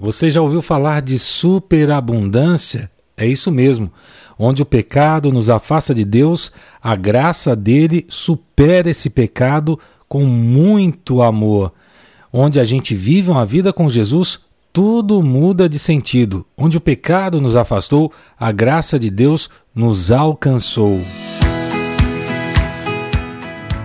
Você já ouviu falar de superabundância? É isso mesmo. Onde o pecado nos afasta de Deus, a graça dele supera esse pecado com muito amor. Onde a gente vive uma vida com Jesus, tudo muda de sentido. Onde o pecado nos afastou, a graça de Deus nos alcançou.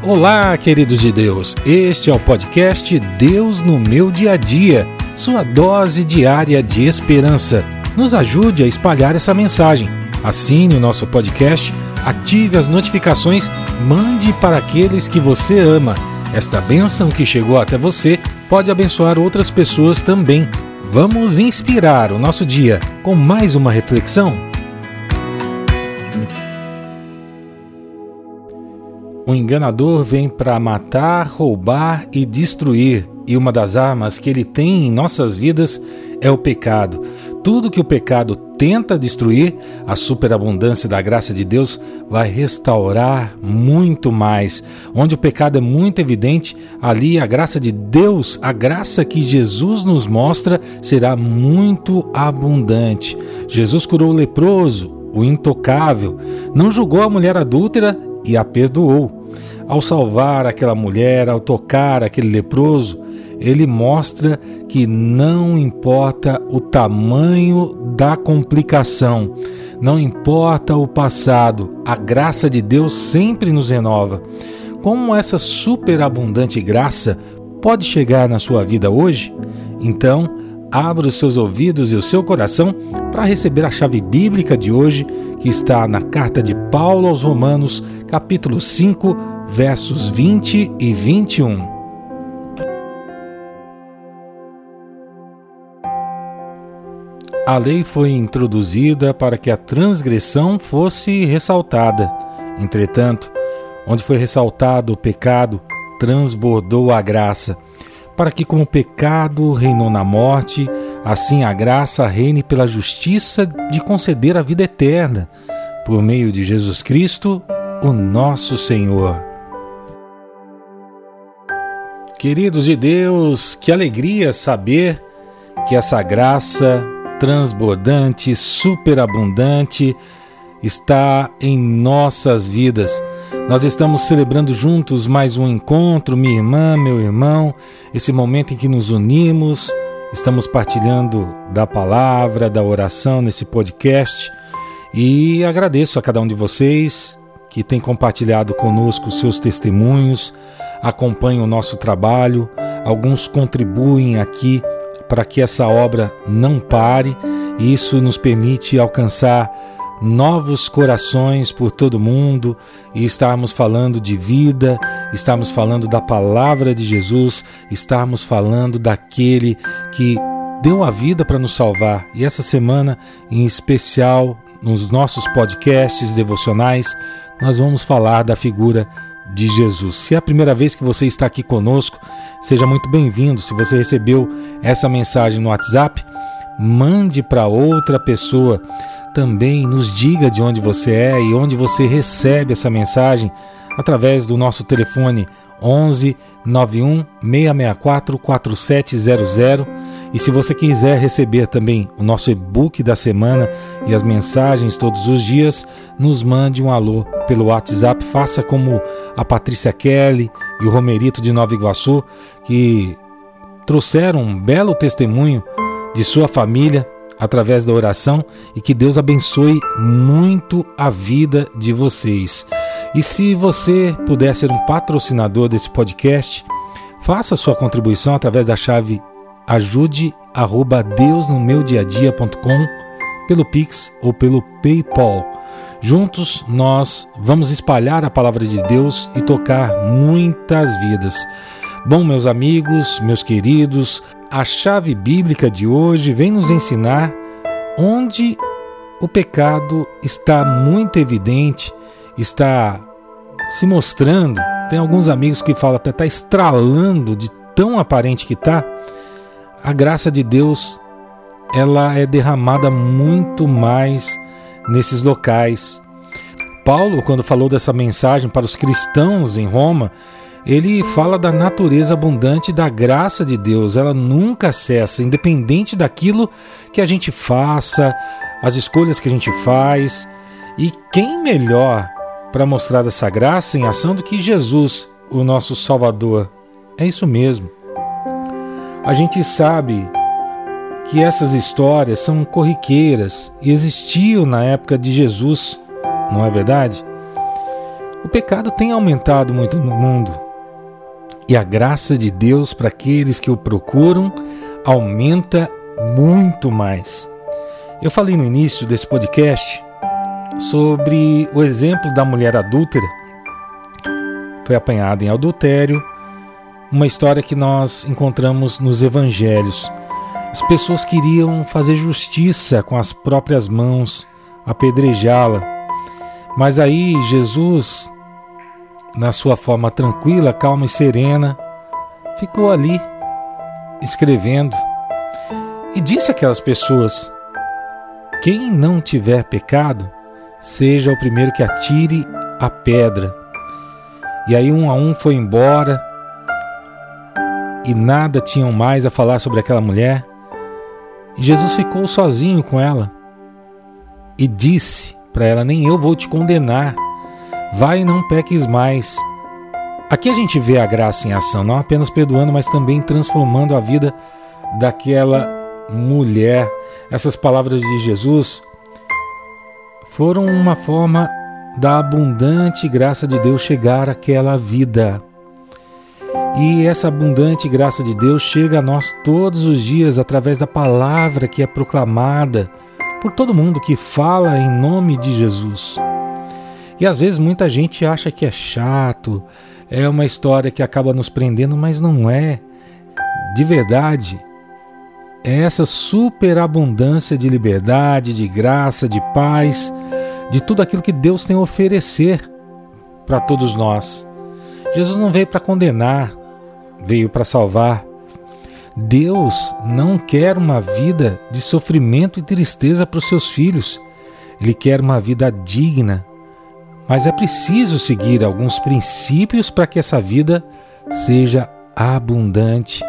Olá, queridos de Deus. Este é o podcast Deus no meu dia a dia, sua dose diária de esperança. Nos ajude a espalhar essa mensagem. Assine o nosso podcast, ative as notificações, mande para aqueles que você ama. Esta bênção que chegou até você pode abençoar outras pessoas também. Vamos inspirar o nosso dia com mais uma reflexão? O enganador vem para matar, roubar e destruir, e uma das armas que ele tem em nossas vidas é o pecado. Tudo que o pecado tenta destruir, a superabundância da graça de Deus vai restaurar muito mais. Onde o pecado é muito evidente, ali a graça de Deus, a graça que Jesus nos mostra, será muito abundante. Jesus curou o leproso, o intocável, não julgou a mulher adúltera e a perdoou. Ao salvar aquela mulher, ao tocar aquele leproso, ele mostra que não importa o tamanho da complicação, não importa o passado, a graça de Deus sempre nos renova. Como essa superabundante graça pode chegar na sua vida hoje? Então, abra os seus ouvidos e o seu coração para receber a chave bíblica de hoje, que está na carta de Paulo aos Romanos, capítulo 5, versos 20 e 21. A lei foi introduzida para que a transgressão fosse ressaltada. Entretanto, onde foi ressaltado o pecado, transbordou a graça para que, como o pecado reinou na morte, assim a graça reine pela justiça de conceder a vida eterna, por meio de Jesus Cristo, o nosso Senhor. Queridos de Deus, que alegria saber que essa graça transbordante, superabundante, está em nossas vidas. Nós estamos celebrando juntos mais um encontro, minha irmã, meu irmão, esse momento em que nos unimos, estamos partilhando da palavra, da oração nesse podcast e agradeço a cada um de vocês que tem compartilhado conosco seus testemunhos, acompanham o nosso trabalho, alguns contribuem aqui para que essa obra não pare e isso nos permite alcançar novos corações por todo mundo e estarmos falando de vida, estarmos falando da palavra de Jesus, estarmos falando daquele que deu a vida para nos salvar. E essa semana, em especial, nos nossos podcasts devocionais, nós vamos falar da figura de Jesus. Se é a primeira vez que você está aqui conosco, seja muito bem-vindo. Se você recebeu essa mensagem no WhatsApp, mande para outra pessoa também nos diga de onde você é e onde você recebe essa mensagem através do nosso telefone 11 91 664 4700 e se você quiser receber também o nosso e-book da semana e as mensagens todos os dias, nos mande um alô pelo WhatsApp, faça como a Patrícia Kelly e o Romerito de Nova Iguaçu, que trouxeram um belo testemunho de sua família através da oração e que Deus abençoe muito a vida de vocês. E se você puder ser um patrocinador desse podcast, faça sua contribuição através da chave ajude@deusnomeudiadia.com pelo Pix ou pelo PayPal. Juntos nós vamos espalhar a palavra de Deus e tocar muitas vidas. Bom, meus amigos, meus queridos, a chave bíblica de hoje vem nos ensinar onde o pecado está muito evidente, está se mostrando. Tem alguns amigos que falam até está estralando de tão aparente que está. A graça de Deus ela é derramada muito mais nesses locais. Paulo, quando falou dessa mensagem para os cristãos em Roma, ele fala da natureza abundante da graça de Deus. Ela nunca cessa, independente daquilo que a gente faça, as escolhas que a gente faz. E quem melhor para mostrar essa graça em ação do que Jesus, o nosso Salvador? É isso mesmo. A gente sabe que essas histórias são corriqueiras e existiam na época de Jesus, não é verdade? O pecado tem aumentado muito no mundo e a graça de Deus para aqueles que o procuram aumenta muito mais. Eu falei no início desse podcast sobre o exemplo da mulher adúltera. Foi apanhada em adultério, uma história que nós encontramos nos evangelhos. As pessoas queriam fazer justiça com as próprias mãos, apedrejá-la. Mas aí Jesus na sua forma tranquila, calma e serena, ficou ali escrevendo e disse àquelas pessoas: Quem não tiver pecado, seja o primeiro que atire a pedra. E aí um a um foi embora e nada tinham mais a falar sobre aquela mulher. Jesus ficou sozinho com ela e disse para ela: Nem eu vou te condenar Vai e não peques mais. Aqui a gente vê a graça em ação, não apenas perdoando, mas também transformando a vida daquela mulher. Essas palavras de Jesus foram uma forma da abundante graça de Deus chegar àquela vida. E essa abundante graça de Deus chega a nós todos os dias através da palavra que é proclamada por todo mundo que fala em nome de Jesus. E às vezes muita gente acha que é chato, é uma história que acaba nos prendendo, mas não é. De verdade, é essa superabundância de liberdade, de graça, de paz, de tudo aquilo que Deus tem a oferecer para todos nós. Jesus não veio para condenar, veio para salvar. Deus não quer uma vida de sofrimento e tristeza para os seus filhos. Ele quer uma vida digna, mas é preciso seguir alguns princípios para que essa vida seja abundante.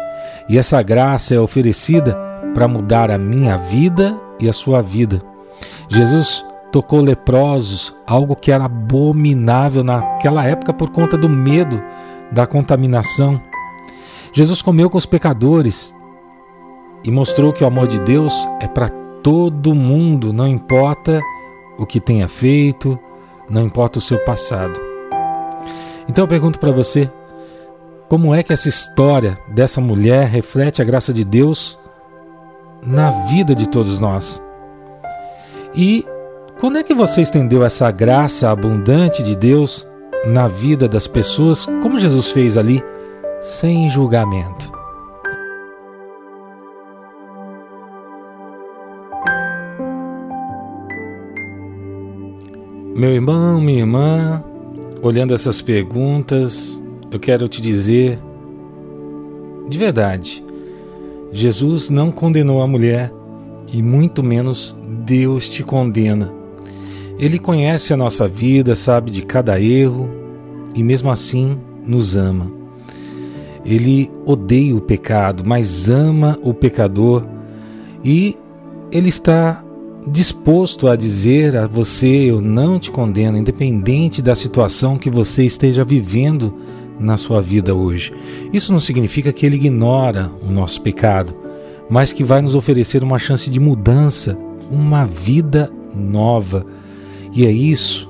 E essa graça é oferecida para mudar a minha vida e a sua vida. Jesus tocou leprosos, algo que era abominável naquela época por conta do medo da contaminação. Jesus comeu com os pecadores e mostrou que o amor de Deus é para todo mundo, não importa o que tenha feito, não importa o seu passado. Então eu pergunto para você: como é que essa história dessa mulher reflete a graça de Deus na vida de todos nós? E quando é que você estendeu essa graça abundante de Deus na vida das pessoas, como Jesus fez ali, sem julgamento? Meu irmão, minha irmã, olhando essas perguntas, eu quero te dizer, de verdade, Jesus não condenou a mulher e muito menos Deus te condena. Ele conhece a nossa vida, sabe de cada erro e mesmo assim nos ama. Ele odeia o pecado, mas ama o pecador e ele está disposto a dizer a você: Eu não te condeno, independente da situação que você esteja vivendo na sua vida hoje. Isso não significa que ele ignora o nosso pecado, mas que vai nos oferecer uma chance de mudança, uma vida nova. E é isso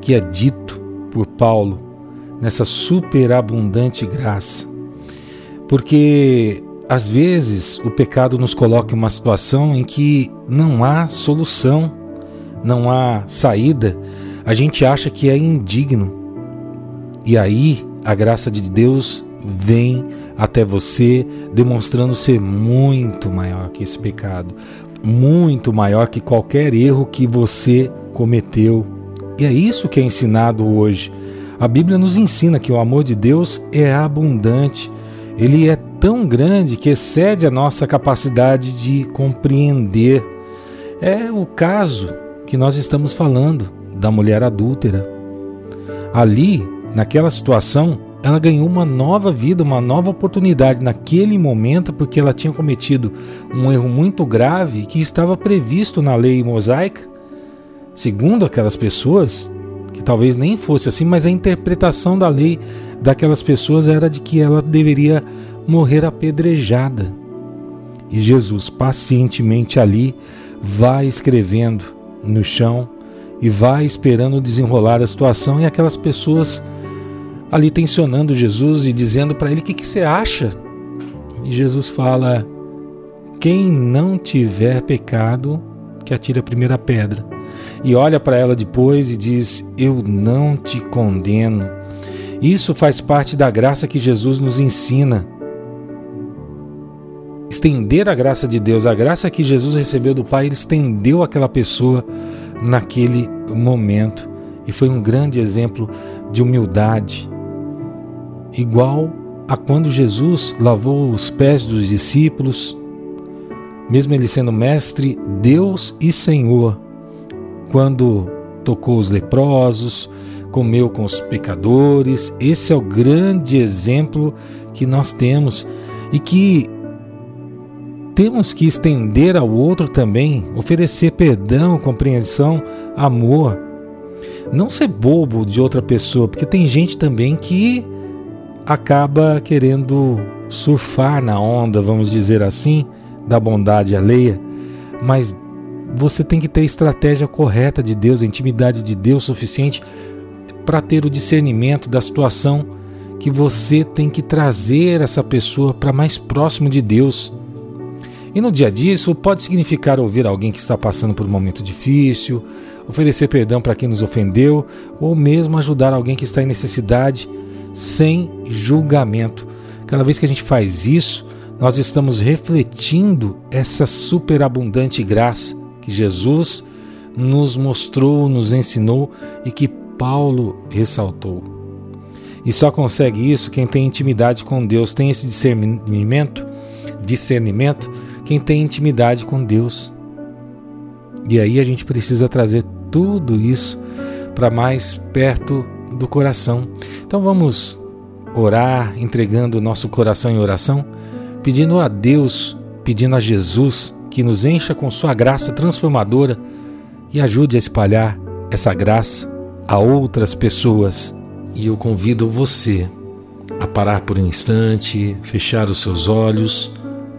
que é dito por Paulo nessa superabundante graça. Porque às vezes, o pecado nos coloca em uma situação em que não há solução, não há saída. A gente acha que é indigno. E aí, a graça de Deus vem até você, demonstrando ser muito maior que esse pecado, muito maior que qualquer erro que você cometeu. E é isso que é ensinado hoje. A Bíblia nos ensina que o amor de Deus é abundante, ele é tão grande que excede a nossa capacidade de compreender. É o caso que nós estamos falando da mulher adúltera. Ali, naquela situação, ela ganhou uma nova vida, uma nova oportunidade naquele momento, porque ela tinha cometido um erro muito grave que estava previsto na lei mosaica, segundo aquelas pessoas, que talvez nem fosse assim, mas a interpretação da lei daquelas pessoas era de que ela deveria morrer apedrejada. E Jesus pacientemente ali vai escrevendo no chão e vai esperando desenrolar a situação e aquelas pessoas ali tensionando Jesus e dizendo para ele: O que, que você acha? E Jesus fala: Quem não tiver pecado, que atire a primeira pedra. E olha para ela depois e diz: Eu não te condeno. Isso faz parte da graça que Jesus nos ensina. Estender a graça de Deus, a graça que Jesus recebeu do Pai, ele estendeu aquela pessoa naquele momento. E foi um grande exemplo de humildade, igual a quando Jesus lavou os pés dos discípulos, mesmo ele sendo mestre, Deus e Senhor, quando tocou os leprosos, comeu com os pecadores. Esse é o grande exemplo que nós temos e que temos que estender ao outro também, oferecer perdão, compreensão, amor. Não ser bobo de outra pessoa, porque tem gente também que acaba querendo surfar na onda, vamos dizer assim, da bondade alheia, mas você tem que ter a estratégia correta de Deus, a intimidade de Deus suficiente para ter o discernimento da situação que você tem que trazer essa pessoa para mais próximo de Deus. E no dia a dia isso pode significar ouvir alguém que está passando por um momento difícil, oferecer perdão para quem nos ofendeu, ou mesmo ajudar alguém que está em necessidade sem julgamento. Cada vez que a gente faz isso, nós estamos refletindo essa superabundante graça que Jesus nos mostrou, nos ensinou e que Paulo ressaltou. E só consegue isso quem tem intimidade com Deus, tem esse discernimento, discernimento, quem tem intimidade com Deus. E aí a gente precisa trazer tudo isso para mais perto do coração. Então vamos orar, entregando o nosso coração em oração, pedindo a Deus, pedindo a Jesus que nos encha com Sua graça transformadora e ajude a espalhar essa graça a outras pessoas. E eu convido você a parar por um instante, fechar os seus olhos,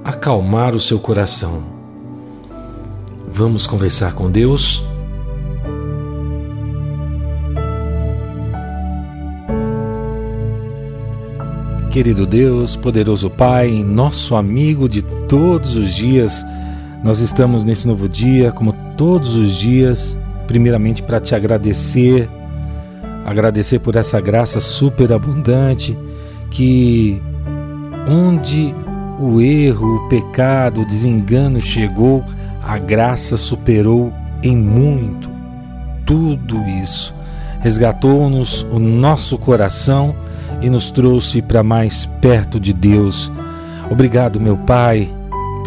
acalmar o seu coração. Vamos conversar com Deus? Querido Deus, poderoso Pai, nosso amigo de todos os dias, nós estamos nesse novo dia, como todos os dias, primeiramente para te agradecer, agradecer por essa graça superabundante que onde o erro, o pecado, o desengano chegou, a graça superou em muito tudo isso. Resgatou-nos o nosso coração e nos trouxe para mais perto de Deus. Obrigado, meu Pai,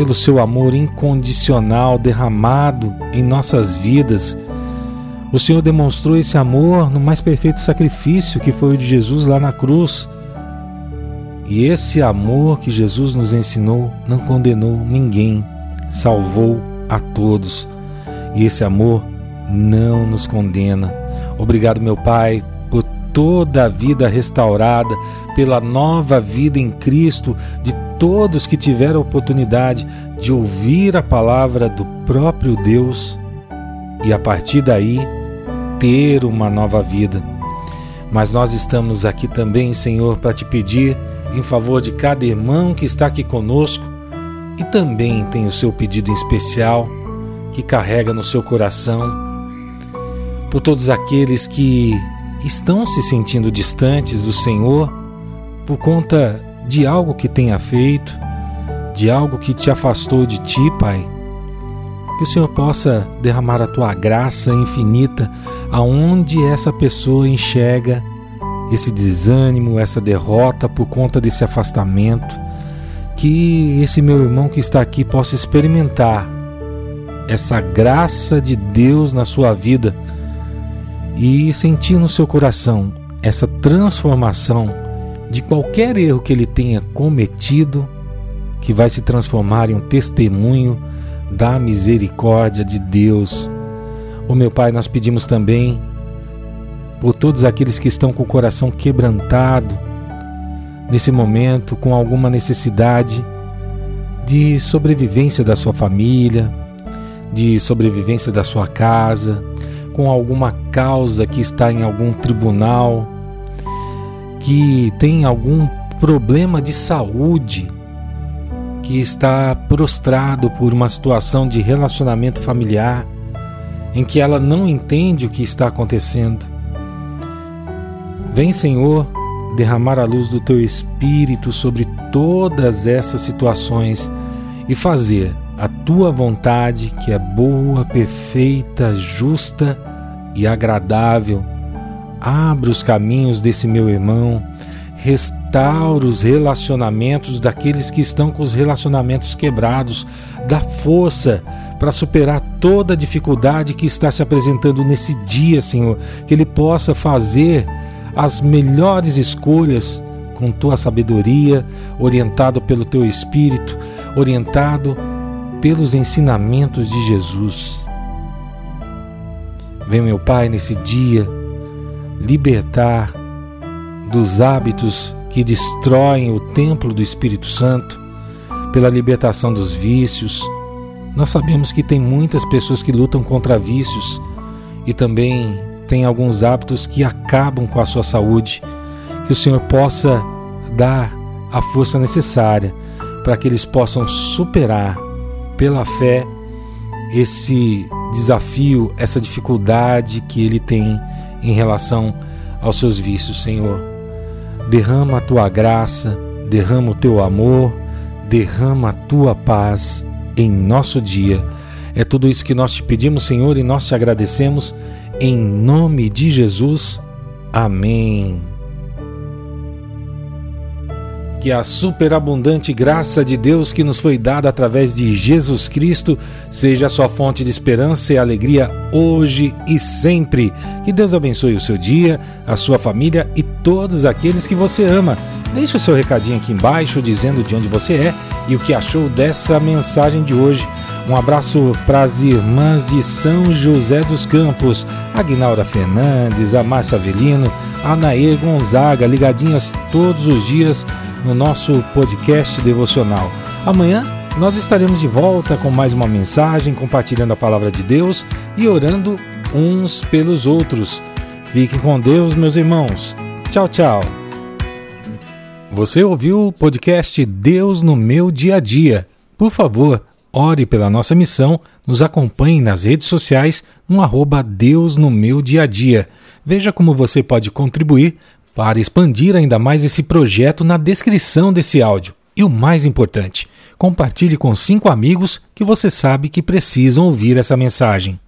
pelo seu amor incondicional derramado em nossas vidas. O Senhor demonstrou esse amor no mais perfeito sacrifício que foi o de Jesus lá na cruz. E esse amor que Jesus nos ensinou não condenou ninguém, salvou a todos. E esse amor não nos condena. Obrigado, meu Pai, toda a vida restaurada, pela nova vida em Cristo de todos que tiveram a oportunidade de ouvir a palavra do próprio Deus e a partir daí ter uma nova vida. Mas nós estamos aqui também, Senhor, para te pedir em favor de cada irmão que está aqui conosco e também tem o seu pedido em especial que carrega no seu coração, por todos aqueles que estão se sentindo distantes do Senhor por conta de algo que tenha feito, de algo que te afastou de ti, Pai. Que o Senhor possa derramar a tua graça infinita aonde essa pessoa enxerga esse desânimo, essa derrota por conta desse afastamento. Que esse meu irmão que está aqui possa experimentar essa graça de Deus na sua vida e sentir no seu coração essa transformação de qualquer erro que ele tenha cometido, que vai se transformar em um testemunho da misericórdia de Deus. O meu Pai, nós pedimos também por todos aqueles que estão com o coração quebrantado nesse momento, com alguma necessidade de sobrevivência da sua família, de sobrevivência da sua casa, com alguma causa que está em algum tribunal, que tem algum problema de saúde, que está prostrado por uma situação de relacionamento familiar em que ela não entende o que está acontecendo. Vem, Senhor, derramar a luz do teu espírito sobre todas essas situações e fazer a tua vontade, que é boa, perfeita, justa e agradável. Abra os caminhos desse meu irmão, restaura os relacionamentos daqueles que estão com os relacionamentos quebrados, dá força para superar toda a dificuldade que está se apresentando nesse dia, Senhor, que ele possa fazer as melhores escolhas com tua sabedoria, orientado pelo teu espírito, orientado pelos ensinamentos de Jesus. Vem, meu Pai, nesse dia, libertar dos hábitos que destroem o templo do Espírito Santo, pela libertação dos vícios. Nós sabemos que tem muitas pessoas que lutam contra vícios e também tem alguns hábitos que acabam com a sua saúde. Que o Senhor possa dar a força necessária para que eles possam superar pela fé esse desafio, essa dificuldade que ele tem em relação aos seus vícios, Senhor. Derrama a tua graça, derrama o teu amor, derrama a tua paz em nosso dia. É tudo isso que nós te pedimos, Senhor, e nós te agradecemos em nome de Jesus. Amém. Que a superabundante graça de Deus que nos foi dada através de Jesus Cristo seja sua fonte de esperança e alegria hoje e sempre. Que Deus abençoe o seu dia, a sua família e todos aqueles que você ama. Deixe o seu recadinho aqui embaixo dizendo de onde você é e o que achou dessa mensagem de hoje. Um abraço para as irmãs de São José dos Campos, Aguinaura Fernandes, a Márcia Avelino, a Nair Gonzaga, ligadinhas todos os dias no nosso podcast devocional. Amanhã nós estaremos de volta com mais uma mensagem, compartilhando a palavra de Deus e orando uns pelos outros. Fiquem com Deus, meus irmãos. Tchau, tchau. Você ouviu o podcast Deus no meu dia a dia? Por favor, ore pela nossa missão, nos acompanhe nas redes sociais no arroba Deus no meu dia a dia. Veja como você pode contribuir para expandir ainda mais esse projeto na descrição desse áudio. E o mais importante, compartilhe com cinco amigos que você sabe que precisam ouvir essa mensagem.